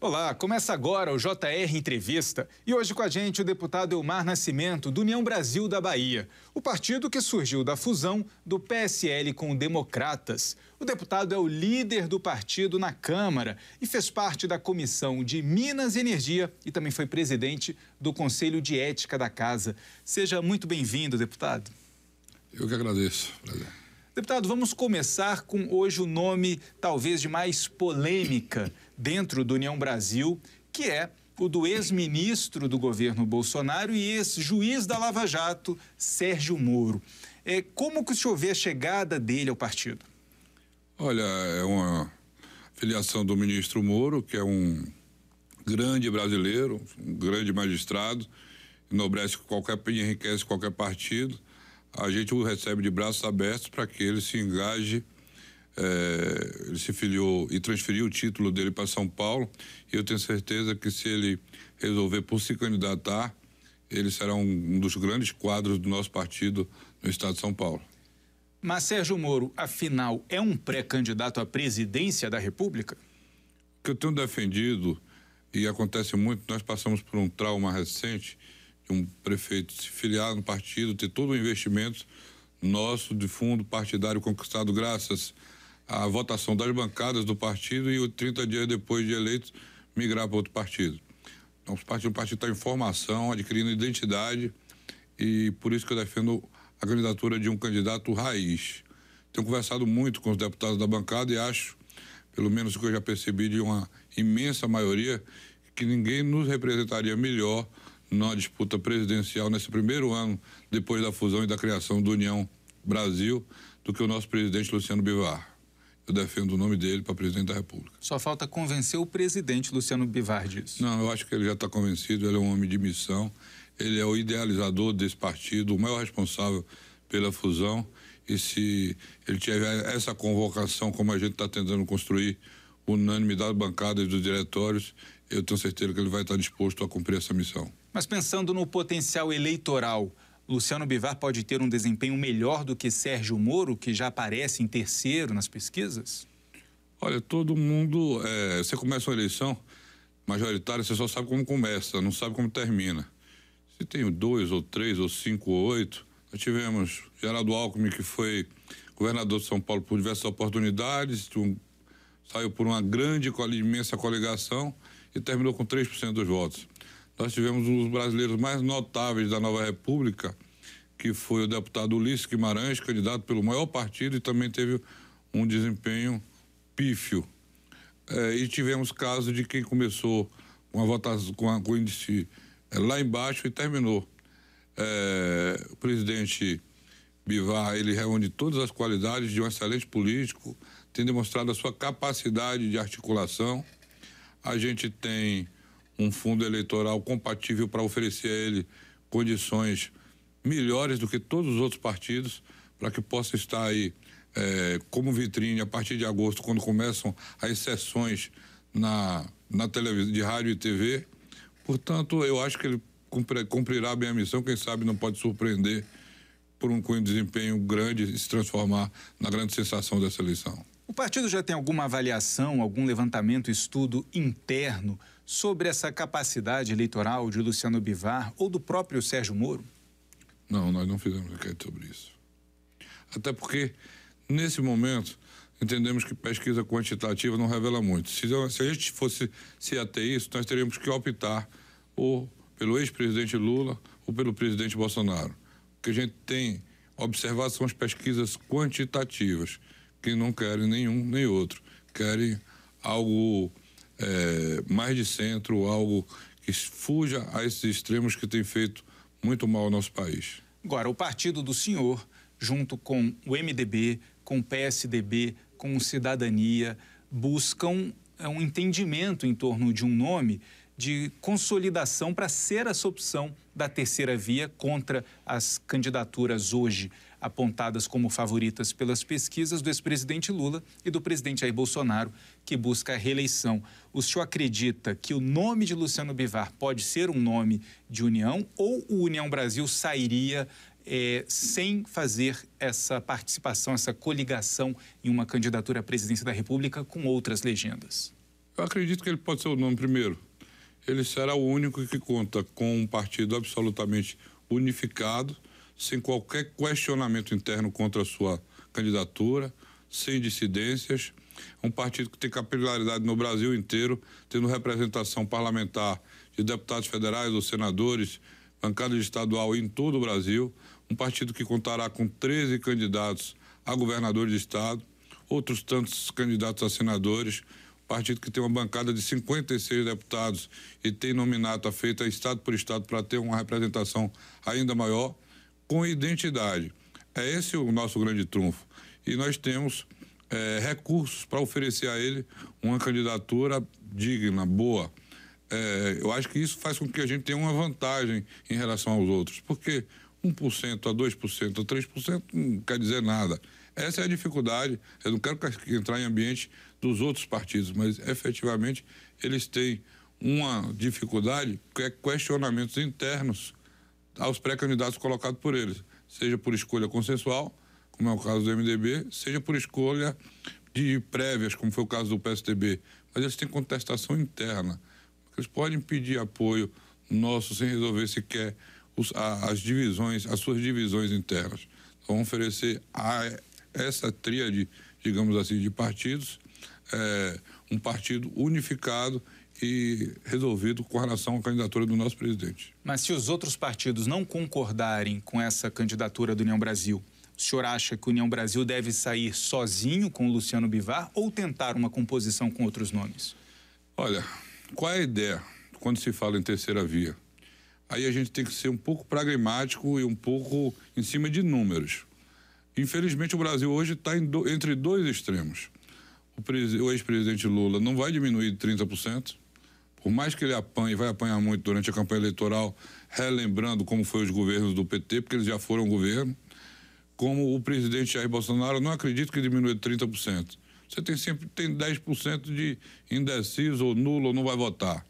Olá, começa agora o JR Entrevista e hoje com a gente o deputado Elmar Nascimento, do União Brasil da Bahia, o partido que surgiu da fusão do PSL com o Democratas. O deputado é o líder do partido na Câmara e fez parte da Comissão de Minas e Energia e também foi presidente do Conselho de Ética da Casa. Seja muito bem-vindo, deputado. Eu que agradeço. Prazer. Deputado, vamos começar com hoje o nome talvez de mais polêmica dentro do União Brasil, que é o do ex-ministro do governo Bolsonaro e ex-juiz da Lava Jato, Sérgio Moro. É, como que o senhor vê a chegada dele ao partido? Olha, é uma filiação do ministro Moro, que é um grande brasileiro, um grande magistrado, enobrece qualquer, enriquece qualquer partido a gente o recebe de braços abertos para que ele se engaje. É, ele se filiou e transferiu o título dele para São Paulo. E eu tenho certeza que se ele resolver por se candidatar, ele será um, um dos grandes quadros do nosso partido no estado de São Paulo. Mas Sérgio Moro, afinal, é um pré-candidato à presidência da República? O que eu tenho defendido, e acontece muito, nós passamos por um trauma recente um prefeito se filiar no partido, ter todo o investimento nosso de fundo partidário conquistado graças à votação das bancadas do partido e 30 dias depois de eleito migrar para outro partido. Então, o partido está em formação, adquirindo identidade e por isso que eu defendo a candidatura de um candidato raiz. Tenho conversado muito com os deputados da bancada e acho, pelo menos o que eu já percebi de uma imensa maioria, que ninguém nos representaria melhor na disputa presidencial nesse primeiro ano depois da fusão e da criação do União Brasil do que o nosso presidente Luciano Bivar. Eu defendo o nome dele para presidente da República. Só falta convencer o presidente Luciano Bivar disso. Não, eu acho que ele já está convencido, ele é um homem de missão, ele é o idealizador desse partido, o maior responsável pela fusão. E se ele tiver essa convocação, como a gente está tentando construir, unânime das bancadas e dos diretórios, eu tenho certeza que ele vai estar disposto a cumprir essa missão. Mas pensando no potencial eleitoral, Luciano Bivar pode ter um desempenho melhor do que Sérgio Moro, que já aparece em terceiro nas pesquisas? Olha, todo mundo. É, você começa uma eleição majoritária, você só sabe como começa, não sabe como termina. Se tem dois, ou três, ou cinco, ou oito, nós tivemos Geraldo Alckmin, que foi governador de São Paulo por diversas oportunidades, um, saiu por uma grande, imensa coligação e terminou com 3% dos votos. Nós tivemos um dos brasileiros mais notáveis da nova República, que foi o deputado Ulisses Guimarães, candidato pelo maior partido e também teve um desempenho pífio. É, e tivemos casos de quem começou com a votação, com, a, com o índice é, lá embaixo e terminou. É, o presidente Bivar, ele reúne todas as qualidades de um excelente político, tem demonstrado a sua capacidade de articulação a gente tem um fundo eleitoral compatível para oferecer a ele condições melhores do que todos os outros partidos, para que possa estar aí é, como vitrine a partir de agosto, quando começam as sessões na, na televisão, de rádio e TV. Portanto, eu acho que ele cumprirá bem a missão, quem sabe não pode surpreender por um, um desempenho grande e se transformar na grande sensação dessa eleição. O partido já tem alguma avaliação, algum levantamento, estudo interno sobre essa capacidade eleitoral de Luciano Bivar ou do próprio Sérgio Moro? Não, nós não fizemos enquete sobre isso. Até porque, nesse momento, entendemos que pesquisa quantitativa não revela muito. Se, se a gente fosse se ater isso, nós teríamos que optar ou pelo ex-presidente Lula ou pelo presidente Bolsonaro. O que a gente tem observado são as pesquisas quantitativas que não querem nenhum nem outro. Querem algo é, mais de centro, algo que fuja a esses extremos que tem feito muito mal ao nosso país. Agora, o partido do senhor, junto com o MDB, com o PSDB, com o Cidadania, buscam é, um entendimento em torno de um nome de consolidação para ser essa opção da terceira via contra as candidaturas hoje apontadas como favoritas pelas pesquisas do ex-presidente Lula e do presidente Jair Bolsonaro, que busca a reeleição. O senhor acredita que o nome de Luciano Bivar pode ser um nome de união ou o União Brasil sairia é, sem fazer essa participação, essa coligação em uma candidatura à presidência da República com outras legendas? Eu acredito que ele pode ser o nome primeiro. Ele será o único que conta com um partido absolutamente unificado, sem qualquer questionamento interno contra a sua candidatura, sem dissidências. Um partido que tem capilaridade no Brasil inteiro, tendo representação parlamentar de deputados federais ou senadores, bancada estadual em todo o Brasil. Um partido que contará com 13 candidatos a governador de estado, outros tantos candidatos a senadores, partido que tem uma bancada de 56 deputados e tem nominata feita estado por estado para ter uma representação ainda maior, com identidade. É esse o nosso grande trunfo. E nós temos é, recursos para oferecer a ele uma candidatura digna, boa. É, eu acho que isso faz com que a gente tenha uma vantagem em relação aos outros, porque 1% a 2% a 3% não quer dizer nada. Essa é a dificuldade. Eu não quero entrar em ambiente dos outros partidos, mas efetivamente eles têm uma dificuldade que é questionamentos internos aos pré-candidatos colocados por eles, seja por escolha consensual, como é o caso do MDB, seja por escolha de prévias, como foi o caso do PSDB. Mas eles têm contestação interna. Eles podem pedir apoio nosso sem resolver sequer os, a, as divisões, as suas divisões internas. Então, vão oferecer a essa tríade, digamos assim, de partidos, é, um partido unificado e resolvido com relação à candidatura do nosso presidente. Mas se os outros partidos não concordarem com essa candidatura do União Brasil, o senhor acha que o União Brasil deve sair sozinho com o Luciano Bivar ou tentar uma composição com outros nomes? Olha, qual é a ideia quando se fala em terceira via? Aí a gente tem que ser um pouco pragmático e um pouco em cima de números. Infelizmente, o Brasil hoje está do, entre dois extremos. O, o ex-presidente Lula não vai diminuir de 30%, por mais que ele apanhe, vai apanhar muito durante a campanha eleitoral, relembrando como foi os governos do PT, porque eles já foram governo. Como o presidente Jair Bolsonaro, não acredito que diminua de 30%. Você tem sempre tem 10% de indeciso ou nulo ou não vai votar.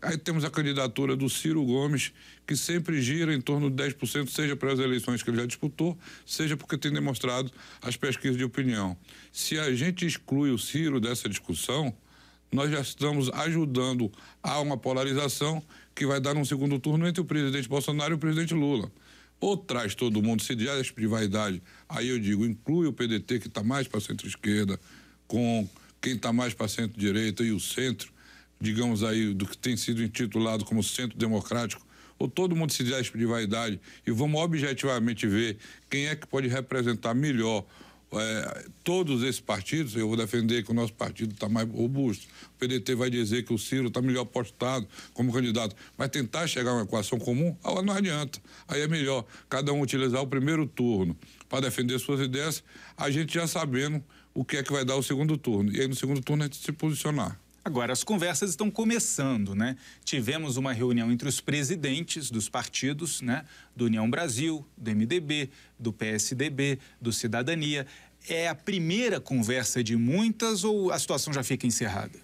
Aí temos a candidatura do Ciro Gomes, que sempre gira em torno de 10%, seja para as eleições que ele já disputou, seja porque tem demonstrado as pesquisas de opinião. Se a gente exclui o Ciro dessa discussão, nós já estamos ajudando a uma polarização que vai dar um segundo turno entre o presidente Bolsonaro e o presidente Lula. Ou traz todo mundo, se diz de vaidade, aí eu digo, inclui o PDT, que está mais para centro-esquerda, com quem está mais para centro-direita e o centro, digamos aí, do que tem sido intitulado como centro democrático, ou todo mundo se despe de vaidade e vamos objetivamente ver quem é que pode representar melhor é, todos esses partidos, eu vou defender que o nosso partido está mais robusto. O PDT vai dizer que o Ciro está melhor postado como candidato. Mas tentar chegar a uma equação comum, ah, não adianta. Aí é melhor cada um utilizar o primeiro turno para defender suas ideias, a gente já sabendo o que é que vai dar o segundo turno. E aí no segundo turno a gente se posicionar. Agora, as conversas estão começando, né? Tivemos uma reunião entre os presidentes dos partidos, né? Do União Brasil, do MDB, do PSDB, do Cidadania. É a primeira conversa de muitas ou a situação já fica encerrada?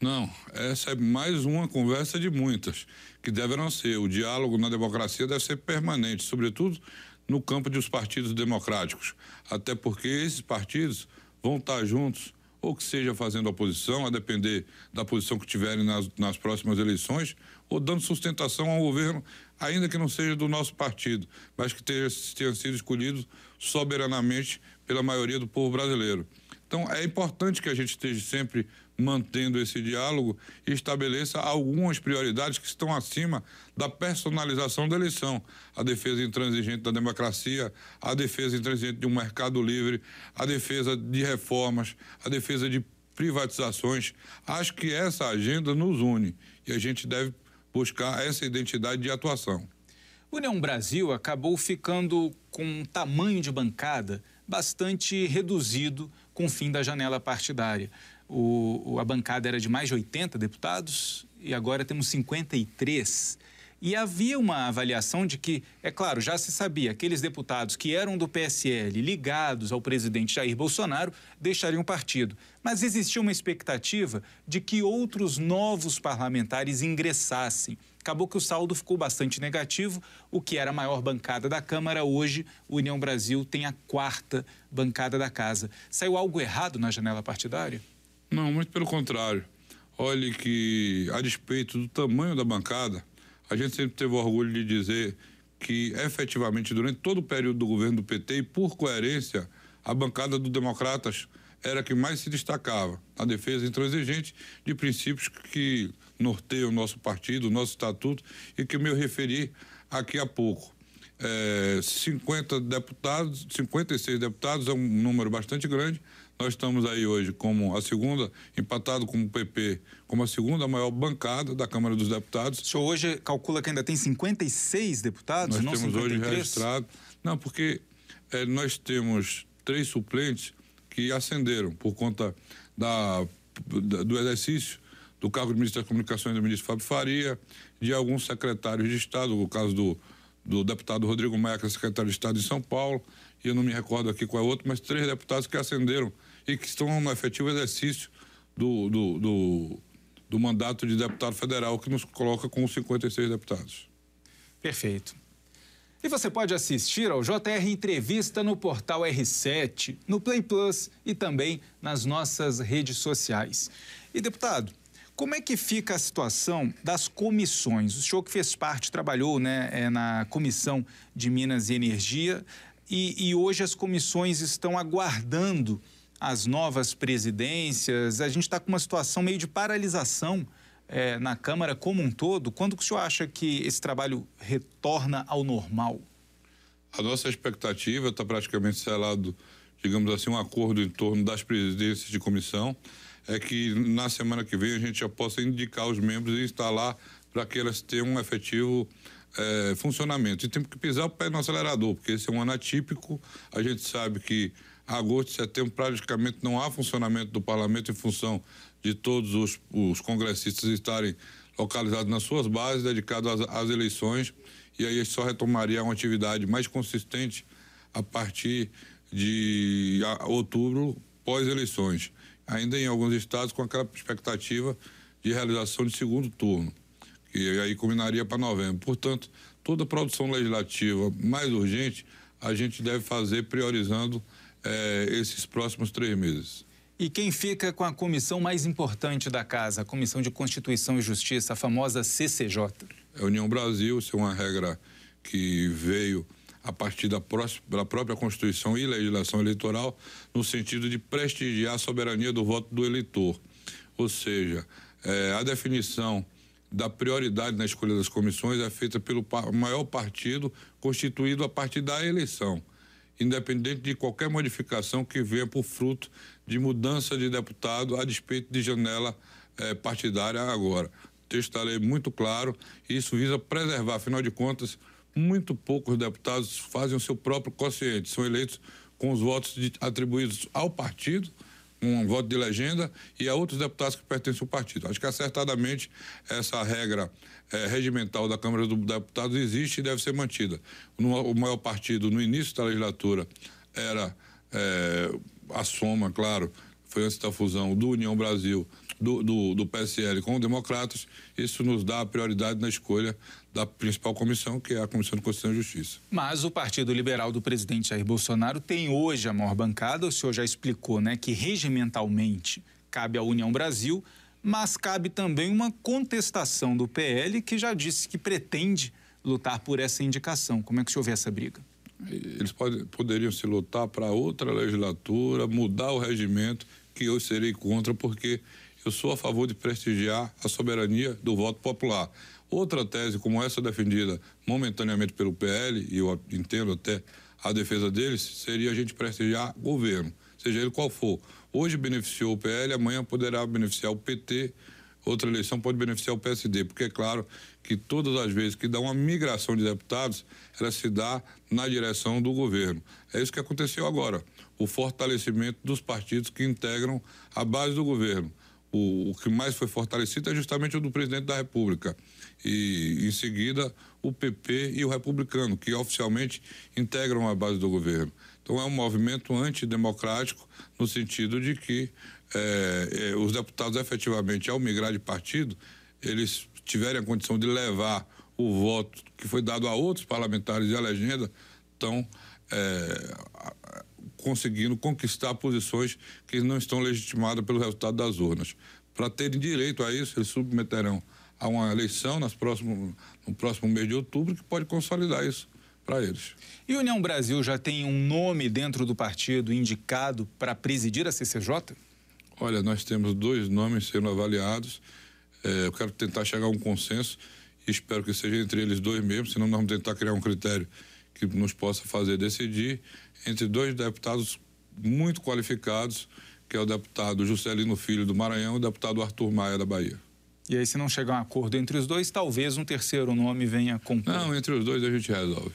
Não, essa é mais uma conversa de muitas, que deverão ser. O diálogo na democracia deve ser permanente, sobretudo no campo dos partidos democráticos. Até porque esses partidos vão estar juntos ou que seja fazendo oposição, a depender da posição que tiverem nas, nas próximas eleições, ou dando sustentação ao governo, ainda que não seja do nosso partido, mas que tenha, tenha sido escolhido soberanamente pela maioria do povo brasileiro. Então, é importante que a gente esteja sempre mantendo esse diálogo e estabeleça algumas prioridades que estão acima da personalização da eleição. A defesa intransigente da democracia, a defesa intransigente de um mercado livre, a defesa de reformas, a defesa de privatizações. Acho que essa agenda nos une e a gente deve buscar essa identidade de atuação. União Brasil acabou ficando com um tamanho de bancada bastante reduzido com o fim da janela partidária. O, a bancada era de mais de 80 deputados e agora temos 53. E havia uma avaliação de que, é claro, já se sabia, aqueles deputados que eram do PSL ligados ao presidente Jair Bolsonaro deixariam o partido. Mas existia uma expectativa de que outros novos parlamentares ingressassem. Acabou que o saldo ficou bastante negativo. O que era a maior bancada da Câmara, hoje, o União Brasil tem a quarta bancada da casa. Saiu algo errado na janela partidária? Não, muito pelo contrário. Olhe que, a despeito do tamanho da bancada, a gente sempre teve orgulho de dizer que, efetivamente, durante todo o período do governo do PT, e por coerência, a bancada do Democratas era a que mais se destacava na defesa intransigente de princípios que norteiam o nosso partido, o nosso estatuto, e que me referi aqui há pouco. É, 50 deputados, 56 deputados é um número bastante grande, nós estamos aí hoje como a segunda, empatado com o PP, como a segunda maior bancada da Câmara dos Deputados. O senhor hoje calcula que ainda tem 56 deputados? Nós temos 53? hoje registrado. Não, porque é, nós temos três suplentes que ascenderam por conta da, da, do exercício do cargo de ministro das Comunicações do ministro Fábio Faria, de alguns secretários de Estado, o caso do, do deputado Rodrigo Maia, que é secretário de Estado de São Paulo, e eu não me recordo aqui qual é outro, mas três deputados que ascenderam e que estão no efetivo exercício do, do, do, do mandato de deputado federal, que nos coloca com 56 deputados. Perfeito. E você pode assistir ao JR Entrevista no portal R7, no Play Plus e também nas nossas redes sociais. E, deputado, como é que fica a situação das comissões? O senhor que fez parte, trabalhou né, é, na Comissão de Minas e Energia e, e hoje as comissões estão aguardando as novas presidências, a gente está com uma situação meio de paralisação é, na Câmara como um todo. Quando que o senhor acha que esse trabalho retorna ao normal? A nossa expectativa está praticamente selado, digamos assim, um acordo em torno das presidências de comissão, é que na semana que vem a gente já possa indicar os membros e instalar para que elas tenham um efetivo é, funcionamento. E temos que pisar o pé no acelerador, porque esse é um ano atípico, a gente sabe que agosto e setembro praticamente não há funcionamento do parlamento em função de todos os, os congressistas estarem localizados nas suas bases, dedicados às, às eleições, e aí só retomaria uma atividade mais consistente a partir de outubro, pós-eleições. Ainda em alguns estados com aquela expectativa de realização de segundo turno, que aí culminaria para novembro. Portanto, toda produção legislativa mais urgente a gente deve fazer priorizando é, esses próximos três meses. E quem fica com a comissão mais importante da casa, a Comissão de Constituição e Justiça, a famosa CCJ? É a União Brasil, isso é uma regra que veio a partir da, próxima, da própria Constituição e legislação eleitoral, no sentido de prestigiar a soberania do voto do eleitor. Ou seja, é, a definição da prioridade na escolha das comissões é feita pelo maior partido constituído a partir da eleição independente de qualquer modificação que venha por fruto de mudança de deputado a despeito de janela eh, partidária agora. O texto da lei é muito claro e isso visa preservar, afinal de contas, muito poucos deputados fazem o seu próprio consciente, são eleitos com os votos de, atribuídos ao partido um voto de legenda e a outros deputados que pertencem ao partido. Acho que acertadamente essa regra é, regimental da Câmara dos Deputados existe e deve ser mantida. No, o maior partido no início da legislatura era é, a soma, claro, foi antes da fusão do União Brasil, do, do, do PSL com os democratas, isso nos dá a prioridade na escolha da principal comissão, que é a Comissão de Constituição e Justiça. Mas o Partido Liberal do presidente Jair Bolsonaro tem hoje a maior bancada, o senhor já explicou, né, que regimentalmente cabe à União Brasil, mas cabe também uma contestação do PL, que já disse que pretende lutar por essa indicação. Como é que o senhor vê essa briga? Eles pode, poderiam se lutar para outra legislatura, mudar o regimento, que eu serei contra, porque eu sou a favor de prestigiar a soberania do voto popular. Outra tese como essa defendida momentaneamente pelo PL, e eu entendo até a defesa deles, seria a gente prestigiar governo, seja ele qual for. Hoje beneficiou o PL, amanhã poderá beneficiar o PT, outra eleição pode beneficiar o PSD, porque é claro que todas as vezes que dá uma migração de deputados, ela se dá na direção do governo. É isso que aconteceu agora, o fortalecimento dos partidos que integram a base do governo o, o que mais foi fortalecido é justamente o do presidente da República. E, em seguida, o PP e o republicano, que oficialmente integram a base do governo. Então, é um movimento antidemocrático, no sentido de que é, é, os deputados, efetivamente, ao migrar de partido, eles tiverem a condição de levar o voto que foi dado a outros parlamentares e a legenda, estão é, conseguindo conquistar posições que não estão legitimadas pelo resultado das urnas. para terem direito a isso, eles submeterão a uma eleição nas próximo, no próximo mês de outubro que pode consolidar isso para eles. E União Brasil já tem um nome dentro do partido indicado para presidir a CCJ? Olha, nós temos dois nomes sendo avaliados. É, eu quero tentar chegar a um consenso e espero que seja entre eles dois mesmo, senão nós vamos tentar criar um critério que nos possa fazer decidir entre dois deputados muito qualificados, que é o deputado Juscelino Filho do Maranhão e o deputado Arthur Maia da Bahia. E aí, se não chegar a um acordo entre os dois, talvez um terceiro nome venha compor. Não, entre os dois a gente resolve.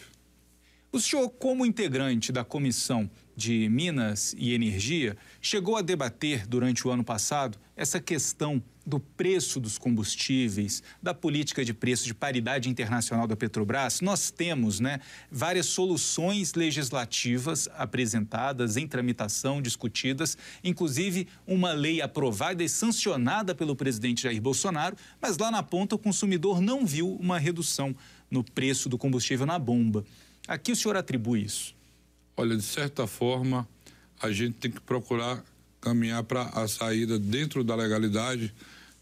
O senhor, como integrante da Comissão de Minas e Energia, chegou a debater durante o ano passado essa questão do preço dos combustíveis, da política de preço de paridade internacional da Petrobras. Nós temos né, várias soluções legislativas apresentadas, em tramitação, discutidas, inclusive uma lei aprovada e sancionada pelo presidente Jair Bolsonaro, mas lá na ponta o consumidor não viu uma redução no preço do combustível na bomba. A que o senhor atribui isso? Olha, de certa forma, a gente tem que procurar caminhar para a saída dentro da legalidade,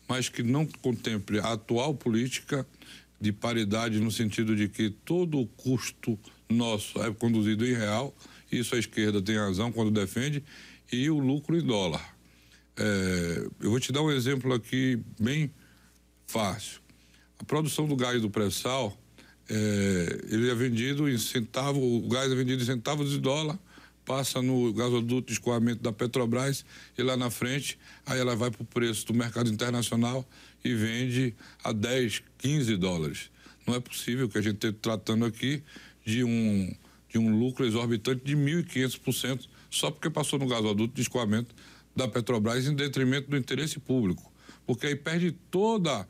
mas que não contemple a atual política de paridade no sentido de que todo o custo nosso é conduzido em real, isso a esquerda tem razão quando defende, e o lucro em dólar. É, eu vou te dar um exemplo aqui bem fácil. A produção do gás do pré-sal é, ele é vendido em centavo, o gás é vendido em centavos de dólar, passa no gasoduto de escoamento da Petrobras e lá na frente, aí ela vai para o preço do mercado internacional e vende a 10, 15 dólares. Não é possível que a gente esteja tratando aqui de um, de um lucro exorbitante de 1.500% só porque passou no gasoduto de escoamento da Petrobras em detrimento do interesse público. Porque aí perde toda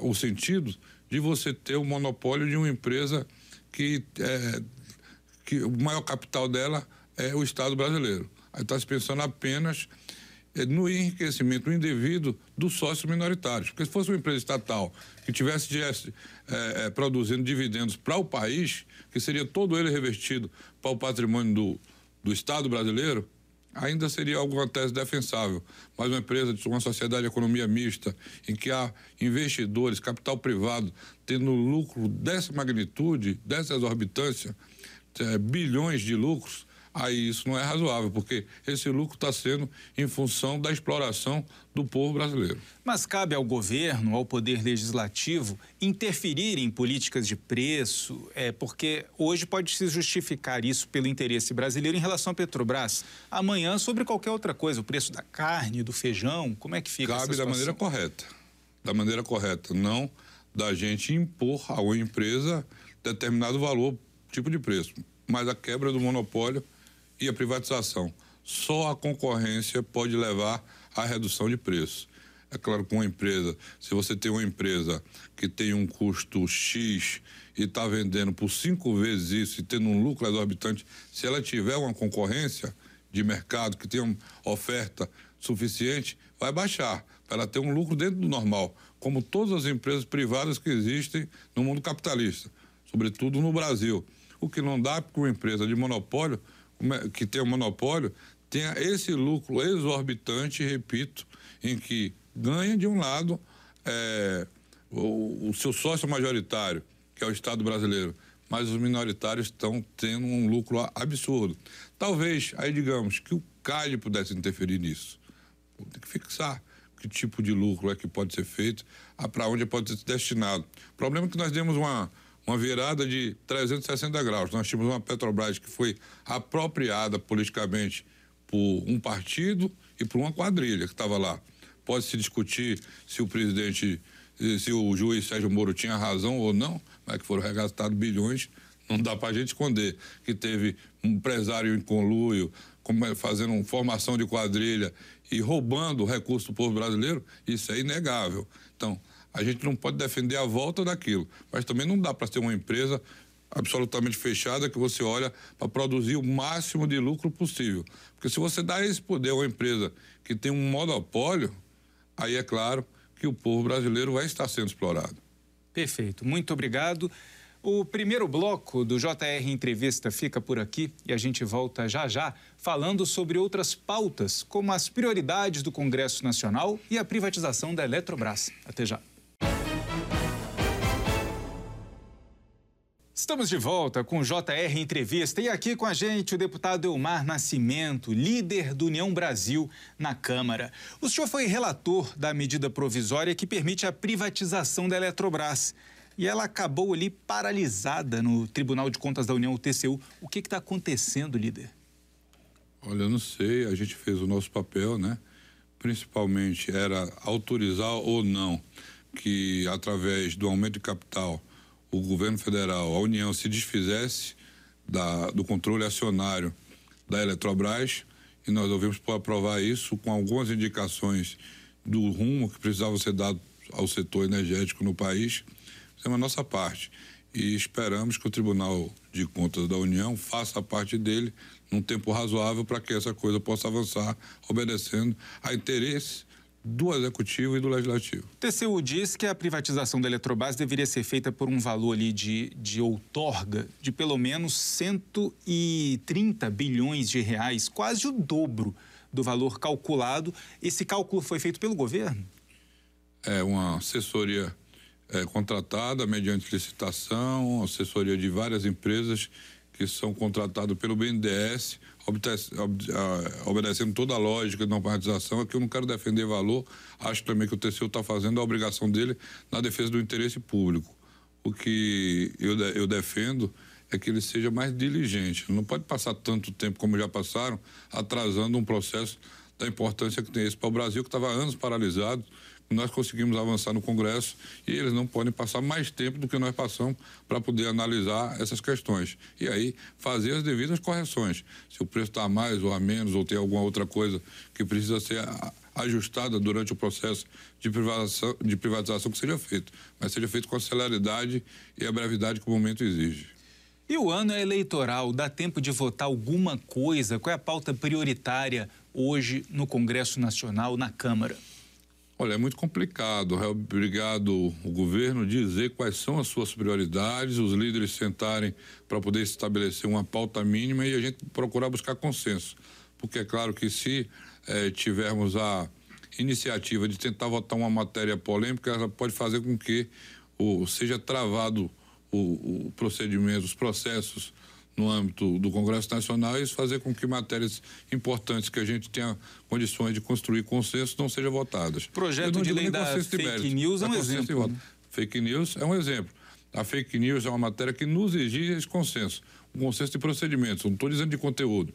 o sentido de você ter o monopólio de uma empresa que, é, que o maior capital dela é o Estado brasileiro. Aí está se pensando apenas é, no enriquecimento indevido dos sócios minoritários. Porque se fosse uma empresa estatal que tivesse, tivesse é, é, produzindo dividendos para o país, que seria todo ele revestido para o patrimônio do, do Estado brasileiro, ainda seria alguma tese defensável. Mas uma empresa de uma sociedade de economia mista, em que há investidores, capital privado, tendo lucro dessa magnitude, dessa exorbitância, é, bilhões de lucros, aí isso não é razoável, porque esse lucro está sendo em função da exploração do povo brasileiro. Mas cabe ao governo, ao poder legislativo, interferir em políticas de preço, é, porque hoje pode se justificar isso pelo interesse brasileiro em relação à Petrobras. Amanhã, sobre qualquer outra coisa, o preço da carne, do feijão, como é que fica Cabe da maneira correta. Da maneira correta, não da gente impor a uma empresa determinado valor, tipo de preço. Mas a quebra do monopólio e a privatização. Só a concorrência pode levar à redução de preço. É claro que uma empresa, se você tem uma empresa que tem um custo X e está vendendo por cinco vezes isso e tendo um lucro exorbitante, se ela tiver uma concorrência de mercado que tenha oferta suficiente, vai baixar para ela ter um lucro dentro do normal, como todas as empresas privadas que existem no mundo capitalista, sobretudo no Brasil. O que não dá para uma empresa de monopólio que tem o um monopólio tenha esse lucro exorbitante, repito, em que ganha de um lado é, o, o seu sócio majoritário, que é o Estado brasileiro, mas os minoritários estão tendo um lucro absurdo. Talvez, aí digamos, que o CAD pudesse interferir nisso. Tem que fixar que tipo de lucro é que pode ser feito, para onde pode ser destinado. O problema é que nós demos uma, uma virada de 360 graus. Nós tínhamos uma Petrobras que foi apropriada politicamente por um partido e por uma quadrilha que estava lá. Pode se discutir se o presidente, se o juiz Sérgio Moro tinha razão ou não, mas que foram regastados bilhões, não dá para a gente esconder que teve um empresário em conluio, fazendo formação de quadrilha e roubando o recurso do povo brasileiro, isso é inegável. Então, a gente não pode defender a volta daquilo, mas também não dá para ter uma empresa absolutamente fechada que você olha para produzir o máximo de lucro possível. Porque se você dá esse poder a uma empresa que tem um monopólio, aí é claro que o povo brasileiro vai estar sendo explorado. Perfeito. Muito obrigado. O primeiro bloco do JR Entrevista fica por aqui e a gente volta já já falando sobre outras pautas, como as prioridades do Congresso Nacional e a privatização da Eletrobras. Até já. Estamos de volta com o JR Entrevista e aqui com a gente o deputado Elmar Nascimento, líder do União Brasil na Câmara. O senhor foi relator da medida provisória que permite a privatização da Eletrobras. E ela acabou ali paralisada no Tribunal de Contas da União, o TCU. O que está acontecendo, líder? Olha, eu não sei, a gente fez o nosso papel, né? Principalmente era autorizar ou não que, através do aumento de capital, o governo federal, a União, se desfizesse da, do controle acionário da Eletrobras e nós ouvimos por aprovar isso com algumas indicações do rumo que precisava ser dado ao setor energético no país. Fizemos a nossa parte e esperamos que o Tribunal de Contas da União faça a parte dele num tempo razoável para que essa coisa possa avançar, obedecendo a interesses do Executivo e do Legislativo. O TCU diz que a privatização da Eletrobras deveria ser feita por um valor ali de, de outorga de pelo menos 130 bilhões de reais, quase o dobro do valor calculado. Esse cálculo foi feito pelo governo? É uma assessoria é, contratada mediante licitação, assessoria de várias empresas que são contratados pelo BNDES, obedecendo toda a lógica de normatização. Aqui eu não quero defender valor, acho também que o TCU está fazendo a obrigação dele na defesa do interesse público. O que eu, eu defendo é que ele seja mais diligente. Não pode passar tanto tempo como já passaram, atrasando um processo da importância que tem esse para o Brasil, que estava anos paralisado nós conseguimos avançar no Congresso e eles não podem passar mais tempo do que nós passamos para poder analisar essas questões. E aí fazer as devidas correções. Se o preço está a mais ou a menos, ou tem alguma outra coisa que precisa ser ajustada durante o processo de privatização, de privatização que seja feito, mas seja feito com a celeridade e a brevidade que o momento exige. E o ano é eleitoral, dá tempo de votar alguma coisa? Qual é a pauta prioritária hoje no Congresso Nacional, na Câmara? Olha, é muito complicado. É obrigado o governo dizer quais são as suas prioridades, os líderes sentarem para poder estabelecer uma pauta mínima e a gente procurar buscar consenso. Porque é claro que se eh, tivermos a iniciativa de tentar votar uma matéria polêmica, ela pode fazer com que o, seja travado o, o procedimento, os processos no âmbito do Congresso Nacional e isso fazer com que matérias importantes que a gente tenha condições de construir consenso não sejam votadas. Projeto de lei da fake news é um exemplo. Né? Fake news é um exemplo. A fake news é uma matéria que nos exige esse consenso, um consenso de procedimentos, não estou dizendo de conteúdo.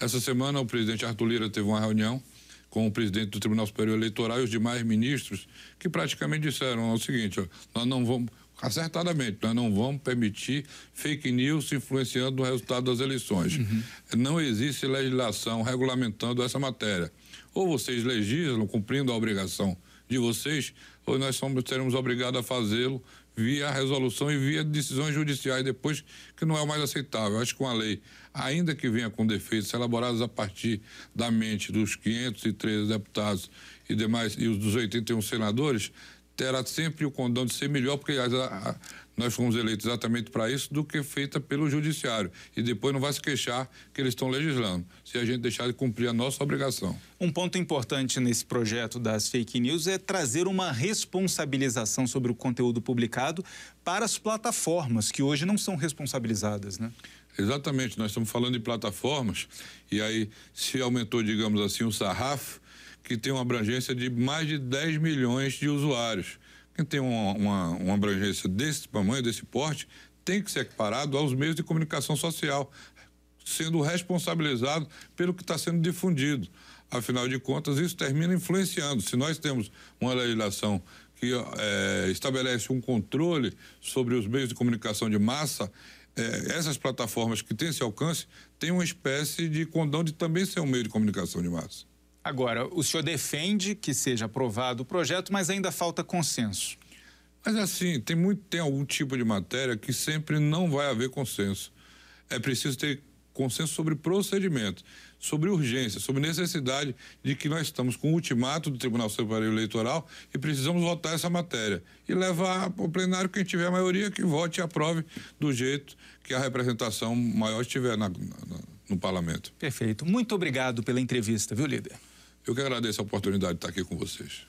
Essa semana o presidente Arthur Lira teve uma reunião com o presidente do Tribunal Superior Eleitoral e os demais ministros que praticamente disseram o seguinte, ó, nós não vamos acertadamente, nós não vamos permitir fake news influenciando o resultado das eleições. Uhum. Não existe legislação regulamentando essa matéria. Ou vocês legislam cumprindo a obrigação de vocês, ou nós somos, seremos obrigados a fazê-lo via resolução e via decisões judiciais depois que não é mais aceitável. Acho que uma lei, ainda que venha com defeitos elaborados a partir da mente dos 513 deputados e demais e os dos 81 senadores, terá sempre o condão de ser melhor, porque a, a, nós fomos eleitos exatamente para isso, do que feita pelo judiciário. E depois não vai se queixar que eles estão legislando, se a gente deixar de cumprir a nossa obrigação. Um ponto importante nesse projeto das fake news é trazer uma responsabilização sobre o conteúdo publicado para as plataformas, que hoje não são responsabilizadas, né? Exatamente, nós estamos falando de plataformas, e aí se aumentou, digamos assim, o sarrafo, que tem uma abrangência de mais de 10 milhões de usuários. Quem tem uma, uma, uma abrangência desse tamanho, desse porte, tem que ser equiparado aos meios de comunicação social, sendo responsabilizado pelo que está sendo difundido. Afinal de contas, isso termina influenciando. Se nós temos uma legislação que é, estabelece um controle sobre os meios de comunicação de massa, é, essas plataformas que têm esse alcance têm uma espécie de condão de também ser um meio de comunicação de massa. Agora, o senhor defende que seja aprovado o projeto, mas ainda falta consenso. Mas assim, tem muito tem algum tipo de matéria que sempre não vai haver consenso. É preciso ter consenso sobre procedimento, sobre urgência, sobre necessidade de que nós estamos com o ultimato do Tribunal Superior Eleitoral e precisamos votar essa matéria e levar para o plenário quem tiver a maioria que vote e aprove do jeito que a representação maior estiver na, na, no parlamento. Perfeito. Muito obrigado pela entrevista, viu, líder? Eu que agradeço a oportunidade de estar aqui com vocês.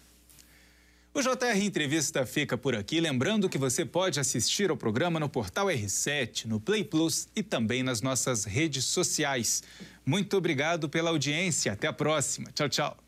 O JR Entrevista fica por aqui. Lembrando que você pode assistir ao programa no portal R7, no Play Plus e também nas nossas redes sociais. Muito obrigado pela audiência. Até a próxima. Tchau, tchau.